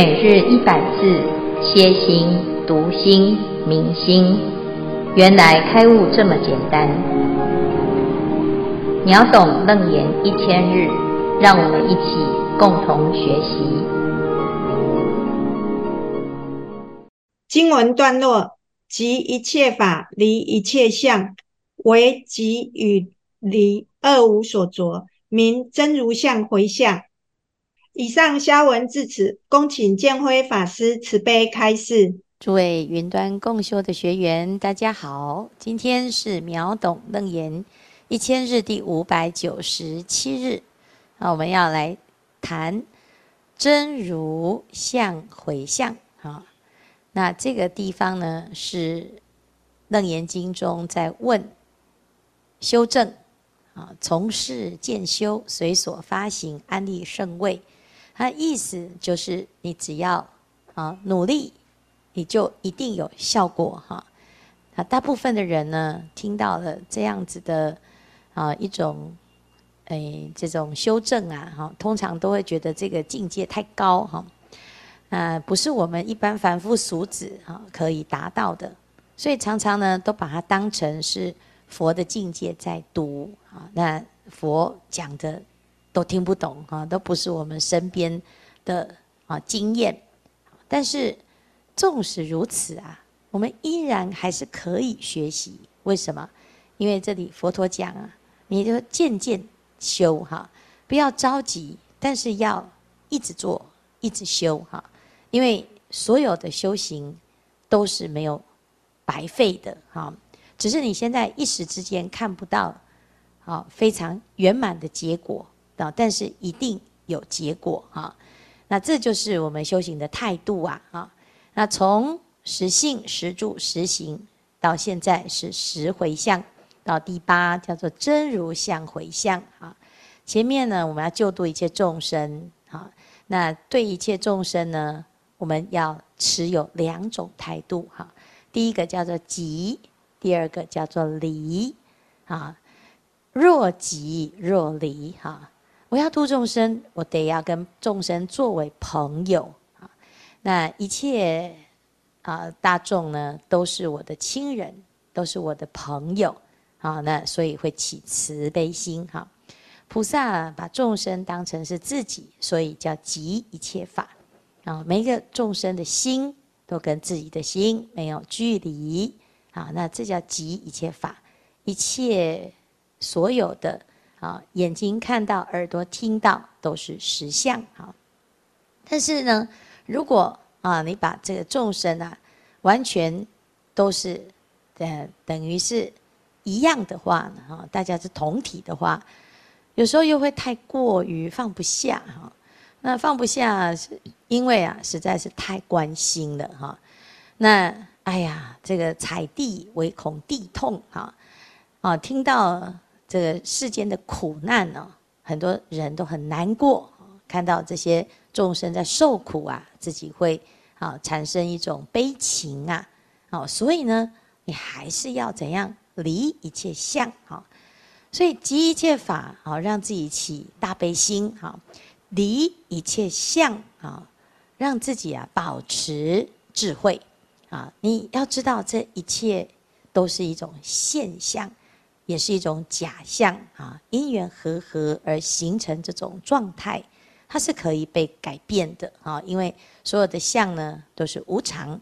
每日一百字，歇心、读心、明心，原来开悟这么简单。秒懂楞严一千日，让我们一起共同学习。经文段落：即一切法离一切相，为即与离二无所着，名真如相回向。以上消文至此，恭请建辉法师慈悲开示。诸位云端共修的学员，大家好，今天是秒懂楞严一千日第五百九十七日，那我们要来谈真如相回向啊。那这个地方呢，是楞严经中在问修正啊，从事渐修，随所发行安立圣位。他意思就是，你只要啊努力，你就一定有效果哈。啊，大部分的人呢，听到了这样子的啊一种诶这种修正啊，哈，通常都会觉得这个境界太高哈，啊，不是我们一般凡夫俗子啊可以达到的，所以常常呢都把它当成是佛的境界在读啊。那佛讲的。都听不懂哈，都不是我们身边的啊经验。但是纵使如此啊，我们依然还是可以学习。为什么？因为这里佛陀讲啊，你就渐渐修哈，不要着急，但是要一直做，一直修哈。因为所有的修行都是没有白费的哈，只是你现在一时之间看不到啊非常圆满的结果。但是一定有结果哈，那这就是我们修行的态度啊啊！那从实性、实住、实行到现在是实回向，到第八叫做真如相回向啊。前面呢，我们要救度一切众生啊，那对一切众生呢，我们要持有两种态度哈。第一个叫做即，第二个叫做离啊。若即若离哈。我要度众生，我得要跟众生作为朋友啊。那一切啊大众呢，都是我的亲人，都是我的朋友啊。那所以会起慈悲心哈。菩萨把众生当成是自己，所以叫即一切法啊。每一个众生的心都跟自己的心没有距离啊。那这叫即一切法，一切所有的。啊，眼睛看到，耳朵听到，都是实相。哈，但是呢，如果啊，你把这个众生啊，完全都是呃，等于是一样的话呢，哈，大家是同体的话，有时候又会太过于放不下。哈，那放不下是因为啊，实在是太关心了。哈，那哎呀，这个踩地唯恐地痛。哈，啊，听到。这个世间的苦难呢，很多人都很难过，看到这些众生在受苦啊，自己会啊产生一种悲情啊，哦，所以呢，你还是要怎样离一切相啊，所以即一切法啊，让自己起大悲心啊，离一切相啊，让自己啊保持智慧啊，你要知道这一切都是一种现象。也是一种假象啊，因缘和合而形成这种状态，它是可以被改变的啊。因为所有的相呢都是无常，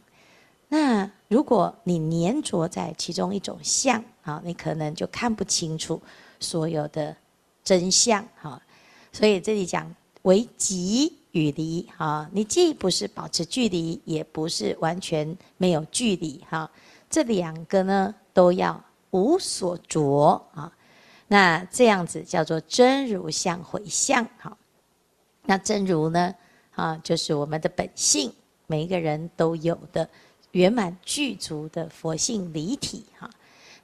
那如果你黏着在其中一种相啊，你可能就看不清楚所有的真相哈。所以这里讲为即与离啊，你既不是保持距离，也不是完全没有距离哈。这两个呢都要。无所着啊，那这样子叫做真如相回向。哈，那真如呢啊，就是我们的本性，每一个人都有的圆满具足的佛性离体哈。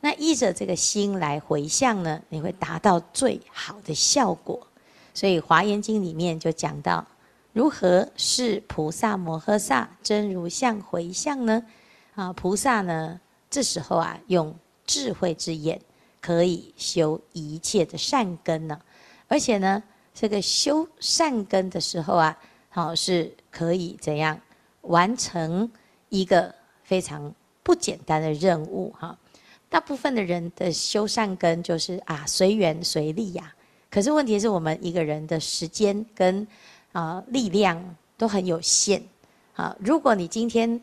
那依着这个心来回向呢，你会达到最好的效果。所以《华严经》里面就讲到，如何是菩萨摩诃萨真如相回向呢？啊，菩萨呢这时候啊用。智慧之眼可以修一切的善根呢，而且呢，这个修善根的时候啊，好是可以怎样完成一个非常不简单的任务哈。大部分的人的修善根就是啊随缘随力呀，可是问题是我们一个人的时间跟啊力量都很有限啊。如果你今天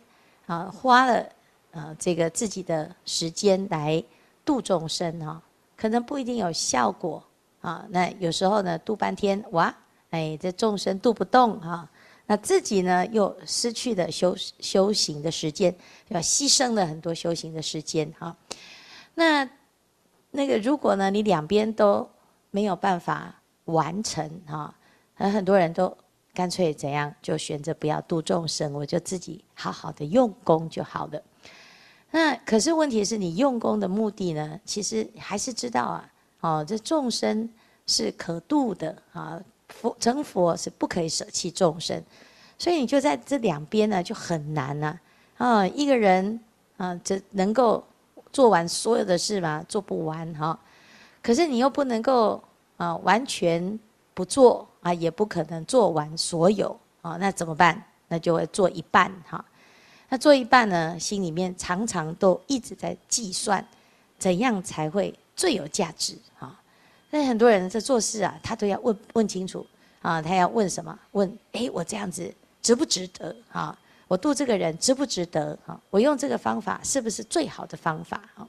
啊花了啊这个自己的时间来度众生哈，可能不一定有效果啊。那有时候呢度半天哇，哎这众生度不动哈，那自己呢又失去了修修行的时间，要牺牲了很多修行的时间哈。那那个，如果呢，你两边都没有办法完成哈，很很多人都干脆怎样，就选择不要度众生，我就自己好好的用功就好了。那可是问题是你用功的目的呢，其实还是知道啊，哦，这众生是可度的啊，佛成佛是不可以舍弃众生，所以你就在这两边呢就很难呐，啊，一个人啊，这能够。做完所有的事嘛，做不完哈。可是你又不能够啊完全不做啊，也不可能做完所有啊。那怎么办？那就会做一半哈。那做一半呢，心里面常常都一直在计算，怎样才会最有价值啊？那很多人在做事啊，他都要问问清楚啊，他要问什么？问诶，我这样子值不值得啊？我度这个人值不值得？哈，我用这个方法是不是最好的方法？哈，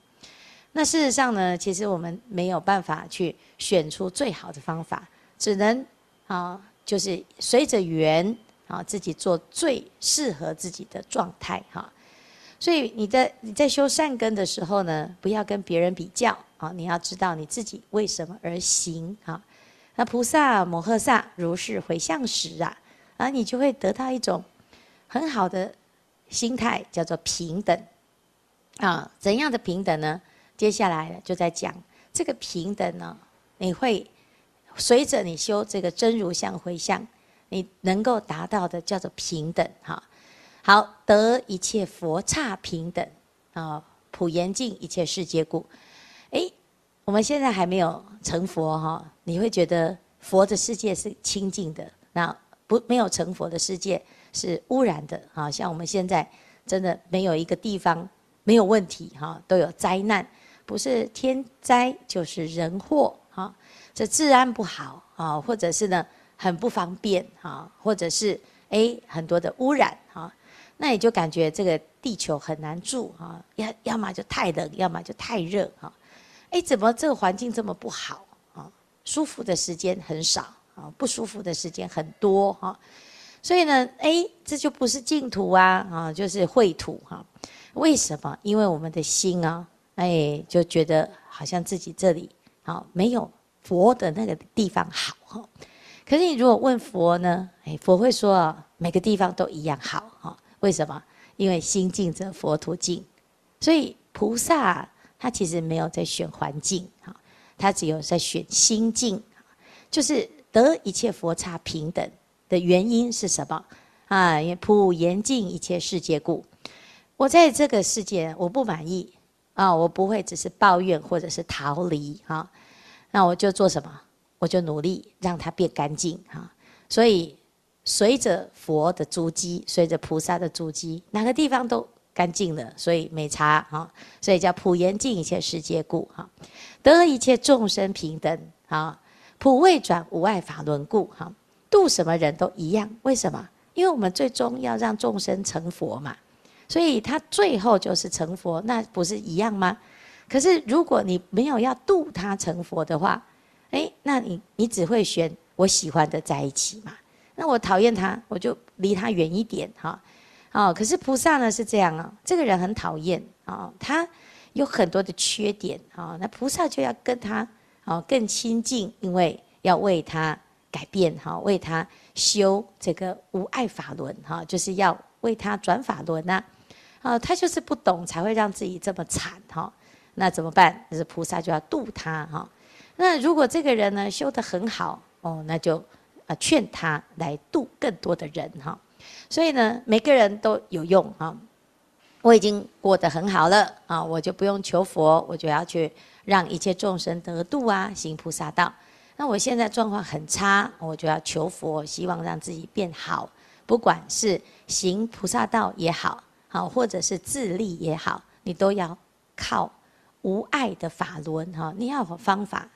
那事实上呢，其实我们没有办法去选出最好的方法，只能啊，就是随着缘啊，自己做最适合自己的状态哈。所以你在你在修善根的时候呢，不要跟别人比较啊，你要知道你自己为什么而行啊。那菩萨摩诃萨如是回向时啊，啊，你就会得到一种。很好的心态叫做平等啊，怎样的平等呢？接下来就在讲这个平等呢，你会随着你修这个真如相回向，你能够达到的叫做平等哈。好，得一切佛刹平等啊，普严净一切世界故。哎，我们现在还没有成佛哈，你会觉得佛的世界是清净的，那不没有成佛的世界。是污染的啊！像我们现在真的没有一个地方没有问题哈，都有灾难，不是天灾就是人祸哈。这治安不好啊，或者是呢很不方便啊，或者是哎很多的污染哈，那你就感觉这个地球很难住啊，要要么就太冷，要么就太热哈。哎，怎么这个环境这么不好啊？舒服的时间很少啊，不舒服的时间很多哈。所以呢，哎，这就不是净土啊，啊，就是秽土哈。为什么？因为我们的心啊，哎，就觉得好像自己这里啊没有佛的那个地方好哈。可是你如果问佛呢，哎，佛会说啊，每个地方都一样好哈。为什么？因为心净则佛土净。所以菩萨他其实没有在选环境哈，他只有在选心境，就是得一切佛刹平等。的原因是什么？啊，因为普严净一切世界故。我在这个世界我不满意啊，我不会只是抱怨或者是逃离啊。那我就做什么？我就努力让它变干净哈。所以随着佛的足迹，随着菩萨的足迹，哪个地方都干净了，所以没差啊。所以叫普严净一切世界故哈，得一切众生平等啊，普未转无碍法轮故哈。度什么人都一样，为什么？因为我们最终要让众生成佛嘛，所以他最后就是成佛，那不是一样吗？可是如果你没有要度他成佛的话，诶，那你你只会选我喜欢的在一起嘛？那我讨厌他，我就离他远一点哈。哦，可是菩萨呢是这样啊，这个人很讨厌啊，他有很多的缺点啊，那菩萨就要跟他啊更亲近，因为要为他。改变哈，为他修这个无爱法轮哈，就是要为他转法轮呐。啊，他就是不懂，才会让自己这么惨哈。那怎么办？就是菩萨就要度他哈。那如果这个人呢修得很好哦，那就啊劝他来度更多的人哈。所以呢，每个人都有用哈。我已经过得很好了啊，我就不用求佛，我就要去让一切众生得度啊，行菩萨道。那我现在状况很差，我就要求佛，希望让自己变好，不管是行菩萨道也好，好或者是自利也好，你都要靠无爱的法轮哈，你要有方法。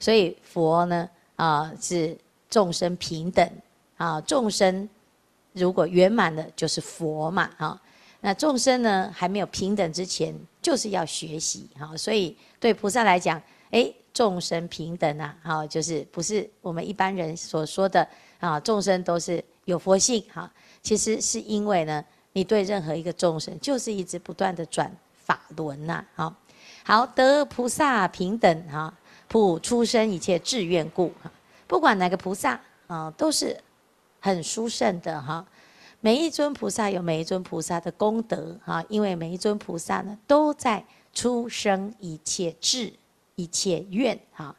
所以佛呢啊是众生平等啊，众生如果圆满了就是佛嘛哈。那众生呢还没有平等之前，就是要学习哈。所以对菩萨来讲，哎。众生平等啊，好，就是不是我们一般人所说的啊，众生都是有佛性哈。其实是因为呢，你对任何一个众生，就是一直不断的转法轮呐，好，好得菩萨平等哈，普出生一切志愿故。不管哪个菩萨啊，都是很殊胜的哈。每一尊菩萨有每一尊菩萨的功德哈，因为每一尊菩萨呢，都在出生一切智。一切愿哈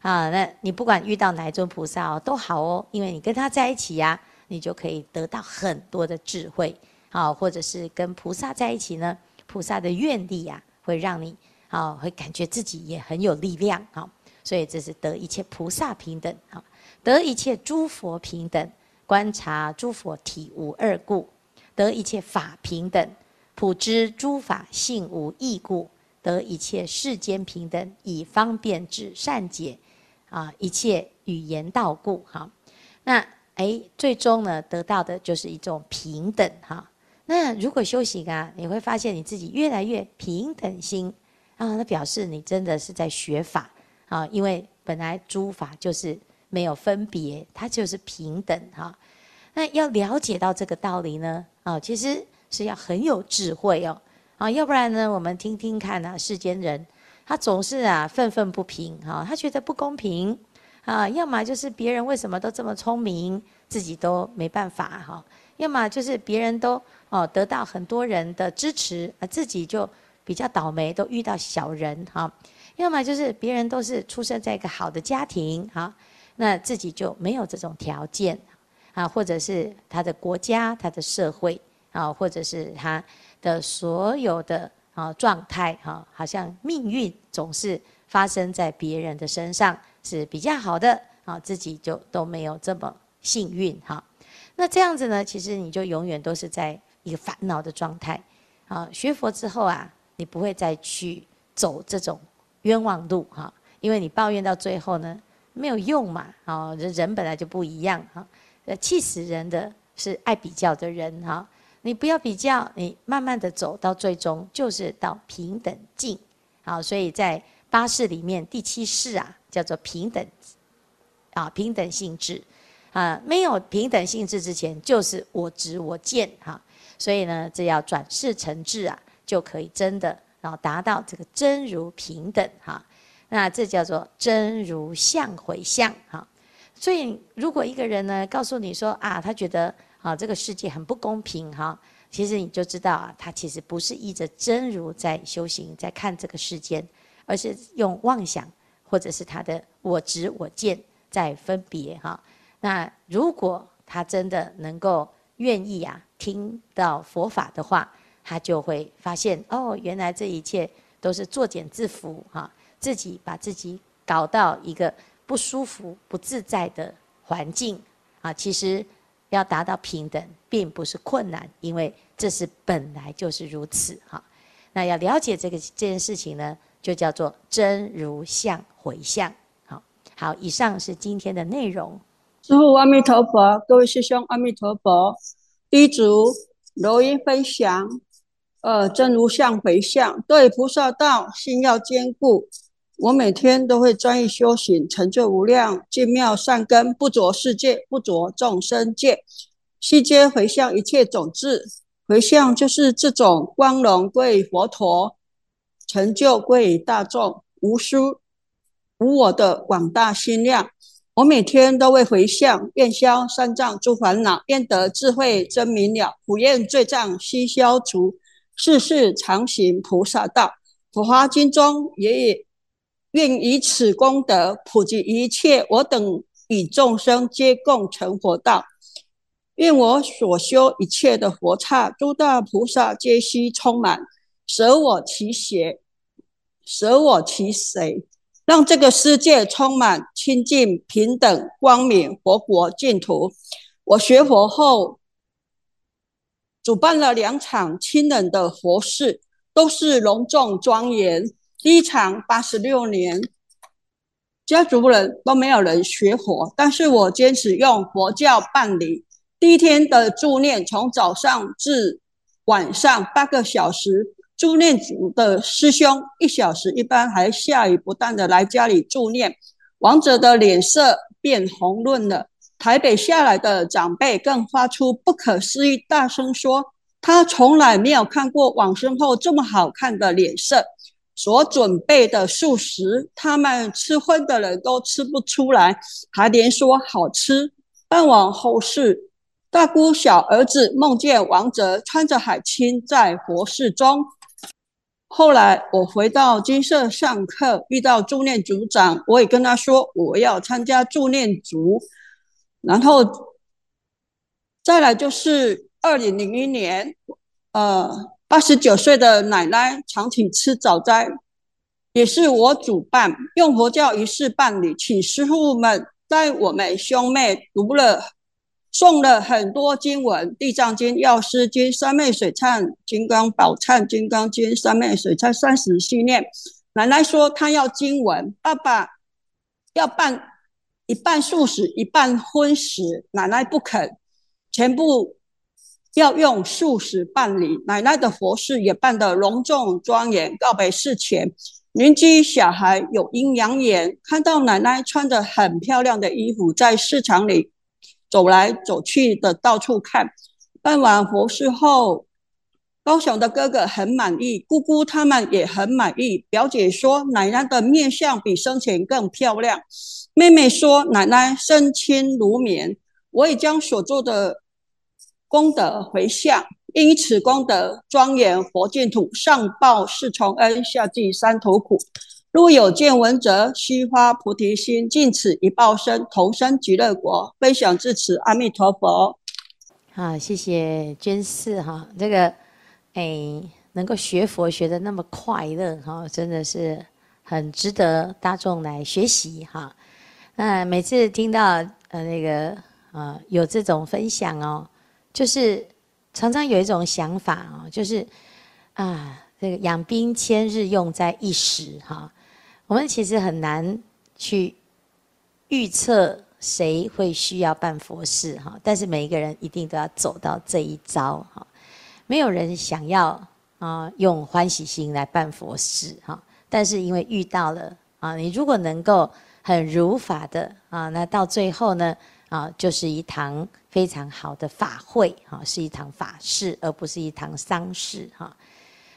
啊，那你不管遇到哪一尊菩萨哦，都好哦，因为你跟他在一起呀，你就可以得到很多的智慧啊，或者是跟菩萨在一起呢，菩萨的愿力呀，会让你啊，会感觉自己也很有力量啊，所以这是得一切菩萨平等啊，得一切诸佛平等，观察诸佛体无二故，得一切法平等，普知诸法性无异故。得一切世间平等，以方便智善解，啊，一切语言道故，哈，那哎，最终呢，得到的就是一种平等，哈。那如果修行啊，你会发现你自己越来越平等心，啊，那表示你真的是在学法，啊，因为本来诸法就是没有分别，它就是平等，哈。那要了解到这个道理呢，啊，其实是要很有智慧哦。啊，要不然呢？我们听听看啊，世间人他总是啊愤愤不平哈，他觉得不公平啊，要么就是别人为什么都这么聪明，自己都没办法哈；要么就是别人都哦得到很多人的支持，啊自己就比较倒霉，都遇到小人哈；要么就是别人都是出生在一个好的家庭哈，那自己就没有这种条件啊，或者是他的国家、他的社会啊，或者是他。的所有的啊状态哈，好像命运总是发生在别人的身上是比较好的啊，自己就都没有这么幸运哈。那这样子呢，其实你就永远都是在一个烦恼的状态啊。学佛之后啊，你不会再去走这种冤枉路哈，因为你抱怨到最后呢，没有用嘛啊。人人本来就不一样哈，呃，气死人的是爱比较的人哈。你不要比较，你慢慢的走到最终就是到平等境，好，所以在八识里面第七识啊叫做平等，啊平等性质，啊没有平等性质之前就是我执我见哈，所以呢这要转世成智啊就可以真的然后达到这个真如平等哈，那这叫做真如相回向哈，所以如果一个人呢告诉你说啊他觉得。啊，这个世界很不公平哈！其实你就知道啊，他其实不是依着真如在修行，在看这个世间，而是用妄想或者是他的我执我见在分别哈。那如果他真的能够愿意啊，听到佛法的话，他就会发现哦，原来这一切都是作茧自缚哈，自己把自己搞到一个不舒服、不自在的环境啊，其实。要达到平等，并不是困难，因为这是本来就是如此哈。那要了解这个这件事情呢，就叫做真如相回向。好，好，以上是今天的内容。师父阿弥陀佛，各位师兄阿弥陀佛。第一组柔音分享，呃，真如相回向，对菩萨道心要坚固。我每天都会专一修行，成就无量净妙善根，不着世界，不着众生界，悉皆回向一切种子。回向就是这种光荣归于佛陀，成就归于大众，无私无我的广大心量。我每天都会回向，愿消三障诸烦恼，愿得智慧真明了，普愿罪障悉消除，世世常行菩萨道。普华经中也也。愿以此功德普及一切，我等与众生皆共成佛道。愿我所修一切的佛刹，诸大菩萨皆悉充满，舍我其谁，舍我其谁，让这个世界充满清净、平等、光明、佛国净土。我学佛后，主办了两场亲人的佛事，都是隆重庄严。第一场八十六年，家族人都没有人学佛，但是我坚持用佛教办理。第一天的助念，从早上至晚上八个小时，助念组的师兄一小时一般，还下雨不断的来家里助念，亡者的脸色变红润了。台北下来的长辈更发出不可思议大声说，他从来没有看过往生后这么好看的脸色。所准备的素食，他们吃荤的人都吃不出来，还连说好吃。办完后事，大姑小儿子梦见王哲穿着海青在佛寺中。后来我回到金舍上课，遇到助念组长，我也跟他说我要参加助念组。然后再来就是二零零一年，呃。八十九岁的奶奶长期吃早斋，也是我主办，用佛教仪式办理，请师傅们带我们兄妹读了、诵了很多经文，《地藏经》《药师经》《三昧水忏》《金刚宝忏》《金刚经》《三昧水忏》三十细念。奶奶说她要经文，爸爸要办一半素食，一半荤食，奶奶不肯，全部。要用素食办理，奶奶的佛事也办得隆重庄严。告别事前，邻居小孩有阴阳眼，看到奶奶穿着很漂亮的衣服，在市场里走来走去的到处看。办完佛事后，高雄的哥哥很满意，姑姑他们也很满意。表姐说奶奶的面相比生前更漂亮，妹妹说奶奶身轻如棉。我也将所做的。功德回向，因此功德庄严佛净土，上报四重恩，下济三途苦。若有见闻者，须发菩提心，尽此一报身，同生极乐国。分享至此，阿弥陀佛。好，谢谢娟士哈，这个哎，能够学佛学得那么快乐哈，真的是很值得大众来学习哈。那每次听到呃那个呃有这种分享哦。就是常常有一种想法哦，就是啊，这个养兵千日，用在一时哈。我们其实很难去预测谁会需要办佛事哈，但是每一个人一定都要走到这一遭哈。没有人想要啊用欢喜心来办佛事哈，但是因为遇到了啊，你如果能够很如法的啊，那到最后呢？啊，就是一堂非常好的法会，哈，是一堂法事，而不是一堂丧事，哈。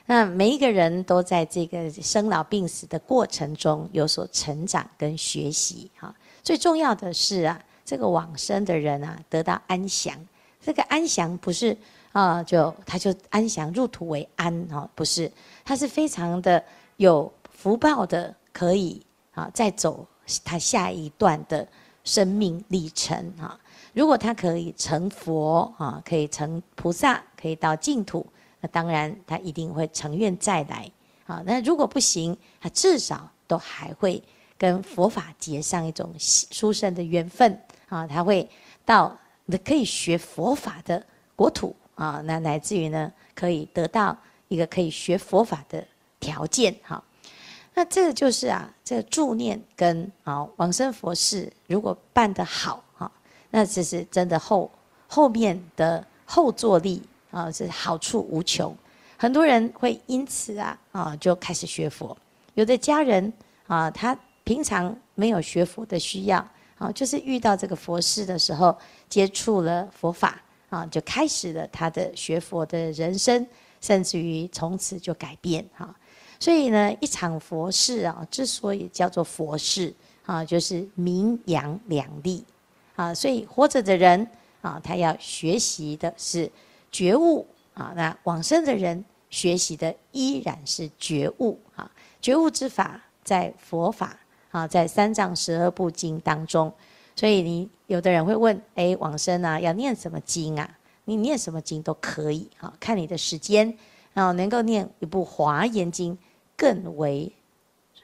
那每一个人都在这个生老病死的过程中有所成长跟学习，哈。最重要的是啊，这个往生的人啊，得到安详。这个安详不是啊，就他就安详入土为安，哈，不是，他是非常的有福报的，可以啊，再走他下一段的。生命历程哈，如果他可以成佛啊，可以成菩萨，可以到净土，那当然他一定会成愿再来啊。那如果不行，他至少都还会跟佛法结上一种殊胜的缘分啊。他会到可以学佛法的国土啊，那乃至于呢，可以得到一个可以学佛法的条件哈。那这个就是啊，这个助念跟啊往生佛事，如果办得好哈，那这是真的后后面的后坐力啊，是好处无穷。很多人会因此啊啊就开始学佛，有的家人啊，他平常没有学佛的需要啊，就是遇到这个佛事的时候，接触了佛法啊，就开始了他的学佛的人生，甚至于从此就改变哈。所以呢，一场佛事啊，之所以叫做佛事啊，就是名扬两利啊。所以活着的人啊，他要学习的是觉悟啊；那往生的人学习的依然是觉悟啊。觉悟之法在佛法啊，在三藏十二部经当中。所以你有的人会问：哎，往生啊，要念什么经啊？你念什么经都可以啊，看你的时间啊，能够念一部华严经。更为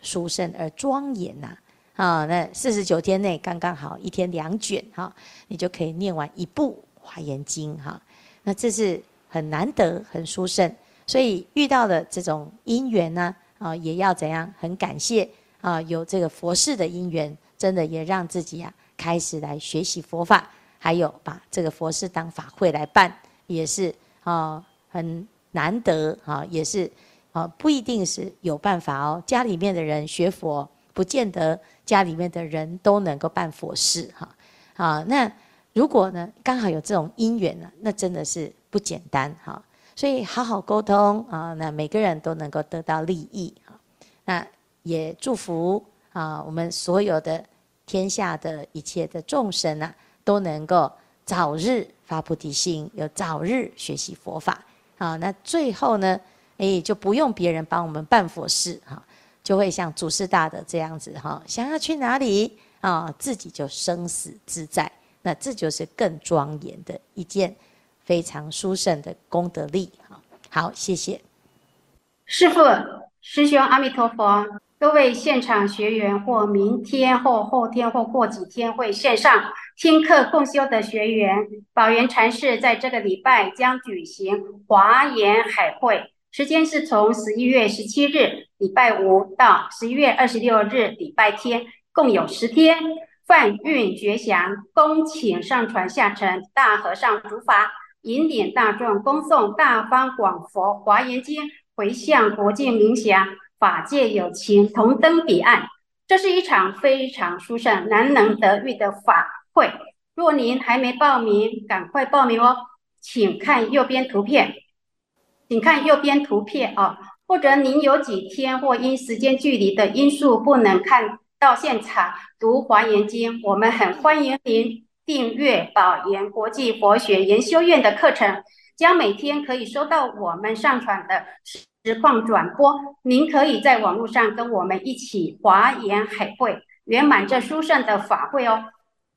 殊胜而庄严呐！啊，那四十九天内刚刚好一天两卷哈，你就可以念完一部华严经哈。那这是很难得、很殊胜，所以遇到的这种因缘呢，啊，也要怎样？很感谢啊，有这个佛事的因缘，真的也让自己啊开始来学习佛法，还有把这个佛事当法会来办，也是啊很难得啊，也是啊不一定是有办法哦。家里面的人学佛，不见得家里面的人都能够办佛事哈。啊，那如果呢刚好有这种因缘呢，那真的是不简单哈。所以好好沟通啊，那每个人都能够得到利益啊。那也祝福啊，我们所有的天下的一切的众生啊，都能够早日发菩提心，有早日学习佛法啊。那最后呢，哎，就不用别人帮我们办佛事哈，就会像祖师大的这样子哈，想要去哪里啊，自己就生死自在。那这就是更庄严的一件。非常殊胜的功德力，好，好，谢谢师父、师兄，阿弥陀佛。各位现场学员，或明天、或后天、或过几天会线上听课共修的学员，宝源禅寺在这个礼拜将举行华严海会，时间是从十一月十七日礼拜五到十一月二十六日礼拜天，共有十天。梵韵觉祥，恭请上传下沉大和尚主法。引领大众恭诵大方广佛华严经，回向国境冥祥，法界有情同登彼岸。这是一场非常殊胜、难能得遇的法会。若您还没报名，赶快报名哦！请看右边图片，请看右边图片哦。或者您有几天或因时间距离的因素不能看到现场读华严经，我们很欢迎您。订阅宝岩国际佛学研修院的课程，将每天可以收到我们上传的实况转播。您可以在网络上跟我们一起华严海会，圆满这殊胜的法会哦。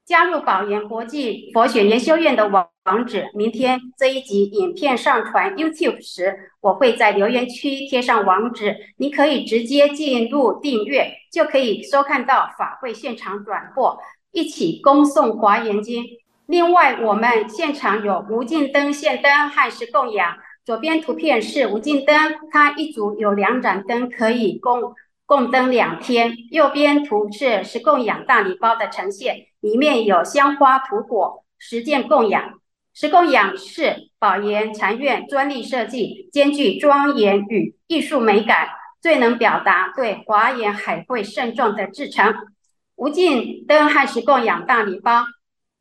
加入宝岩国际佛学研修院的网网址，明天这一集影片上传 YouTube 时，我会在留言区贴上网址，你可以直接进入订阅，就可以收看到法会现场转播。一起恭诵华严经。另外，我们现场有无尽灯现灯和十供养。左边图片是无尽灯，它一组有两盏灯，可以供供灯两天。右边图是十供养大礼包的呈现，里面有香花土果十件供养。十供养是宝岩禅院专利设计，兼具庄严与艺术美感，最能表达对华严海会盛状的至诚。无尽灯和十供养大礼包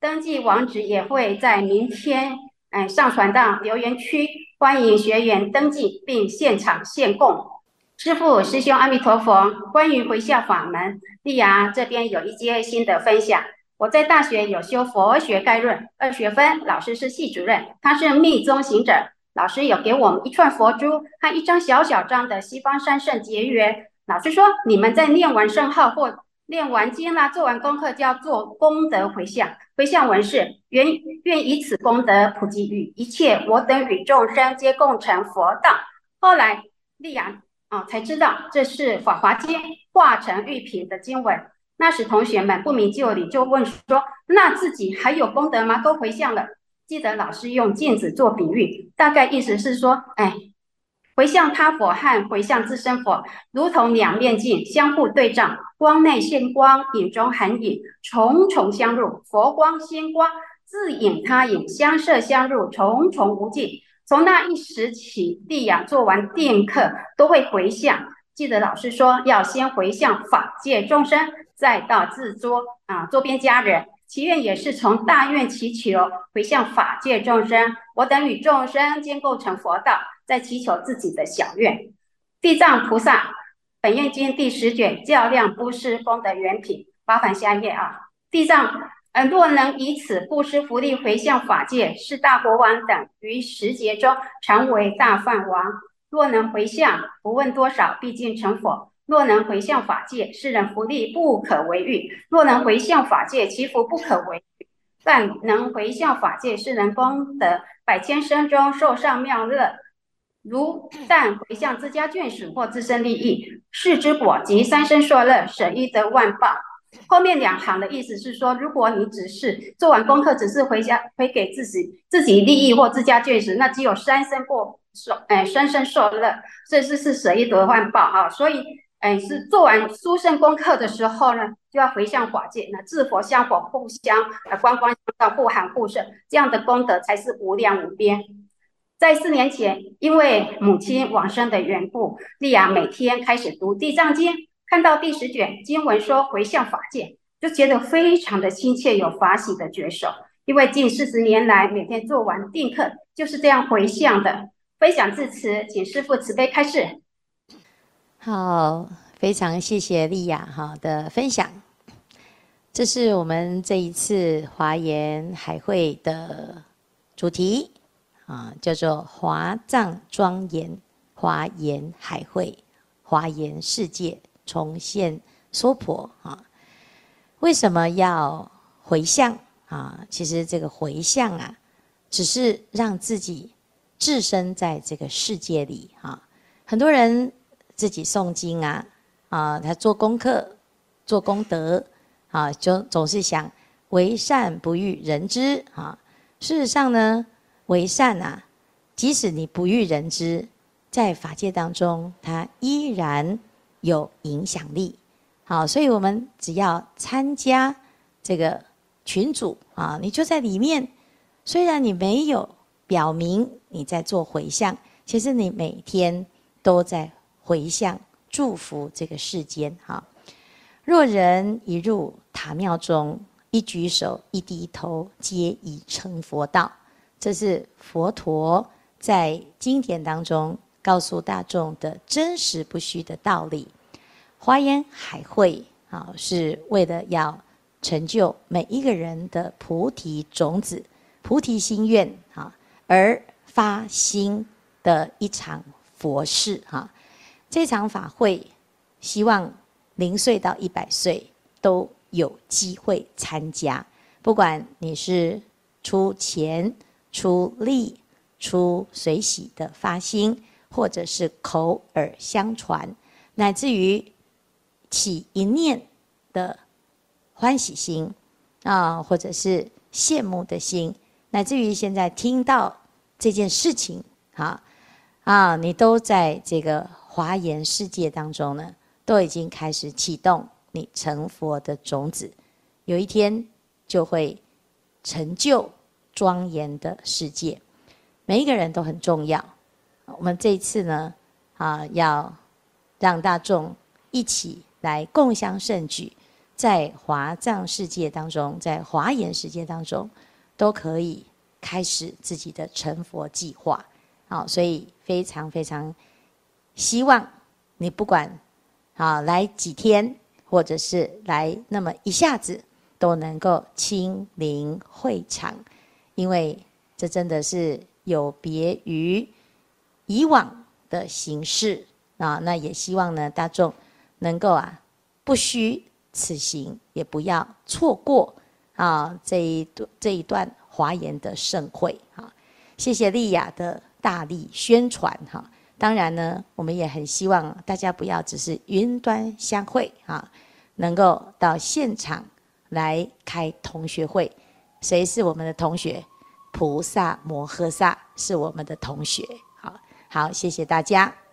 登记网址也会在明天，嗯，上传到留言区，欢迎学员登记并现场献供。师父、师兄，阿弥陀佛。关于回向法门，丽雅这边有一些新的分享。我在大学有修佛学概论二学分，老师是系主任，他是密宗行者。老师有给我们一串佛珠和一张小小张的西方三圣结缘。老师说，你们在念完圣号或念完经啦，做完功课就要做功德回向。回向文是愿愿以此功德普及于一切我等与众生，皆共成佛道。后来丽阳啊才知道这是法华经化成玉品的经文。那时同学们不明就里，就问说：那自己还有功德吗？都回向了。记得老师用镜子做比喻，大概意思是说，哎。回向他佛和回向自身佛，如同两面镜，相互对照，光内现光，影中含影，重重相入。佛光仙光，自影他影，相摄相入，重重无尽。从那一时起，地呀，做完定课都会回向。记得老师说，要先回向法界众生，再到自作啊周边家人。祈愿也是从大愿祈求回向法界众生，我等与众生皆构成佛道。在祈求自己的小愿，地藏菩萨本愿经第十卷较量布施功德原品，麻烦下一页啊。地藏，嗯，若能以此布施福利回向法界，是大国王等于时劫中常为大梵王。若能回向，不问多少，毕竟成佛。若能回向法界，是人福利不可为喻。若能回向法界，其福不可为喻。但能回向法界，是人功德百千生中受上妙乐。如但回向自家眷属或自身利益，是之果及三生受乐，舍一得万报。后面两行的意思是说，如果你只是做完功课，只是回家回给自己自己利益或自家眷属，那只有三生过受，哎，三生受乐，这是是舍一得万报啊。所以，哎，是做完殊胜功课的时候呢，就要回向法界，那自佛香火互相呃光光相照，互含互摄，这样的功德才是无量无边。在四年前，因为母亲往生的缘故，丽雅每天开始读地藏经。看到第十卷经文说回向法界，就觉得非常的亲切，有法喜的觉受。因为近四十年来，每天做完定课就是这样回向的。分享至此，请师父慈悲开示。好，非常谢谢莉亚哈的分享。这是我们这一次华严海会的主题啊，叫做华藏庄严华严海会华严世界。重现娑婆啊！为什么要回向啊？其实这个回向啊，只是让自己置身在这个世界里啊。很多人自己诵经啊，啊，他做功课、做功德啊，就总是想为善不欲人知啊。事实上呢，为善啊，即使你不欲人知，在法界当中，它依然。有影响力，好，所以我们只要参加这个群组啊，你就在里面。虽然你没有表明你在做回向，其实你每天都在回向祝福这个世间。哈，若人一入塔庙中，一举手一低头，皆已成佛道。这是佛陀在经典当中告诉大众的真实不虚的道理。华严海会啊，是为了要成就每一个人的菩提种子、菩提心愿啊，而发心的一场佛事哈。这场法会，希望零岁到一百岁都有机会参加。不管你是出钱、出力、出随喜的发心，或者是口耳相传，乃至于。起一念的欢喜心啊，或者是羡慕的心，乃至于现在听到这件事情啊啊，你都在这个华严世界当中呢，都已经开始启动你成佛的种子，有一天就会成就庄严的世界。每一个人都很重要。我们这一次呢啊，要让大众一起。来共襄盛举，在华藏世界当中，在华严世界当中，都可以开始自己的成佛计划。好，所以非常非常希望你不管啊来几天，或者是来那么一下子，都能够亲临会场，因为这真的是有别于以往的形式啊。那也希望呢，大众。能够啊，不虚此行，也不要错过啊这一段这一段华严的盛会哈。谢谢莉亚的大力宣传哈。当然呢，我们也很希望大家不要只是云端相会啊，能够到现场来开同学会。谁是我们的同学？菩萨摩诃萨是我们的同学。好，谢谢大家。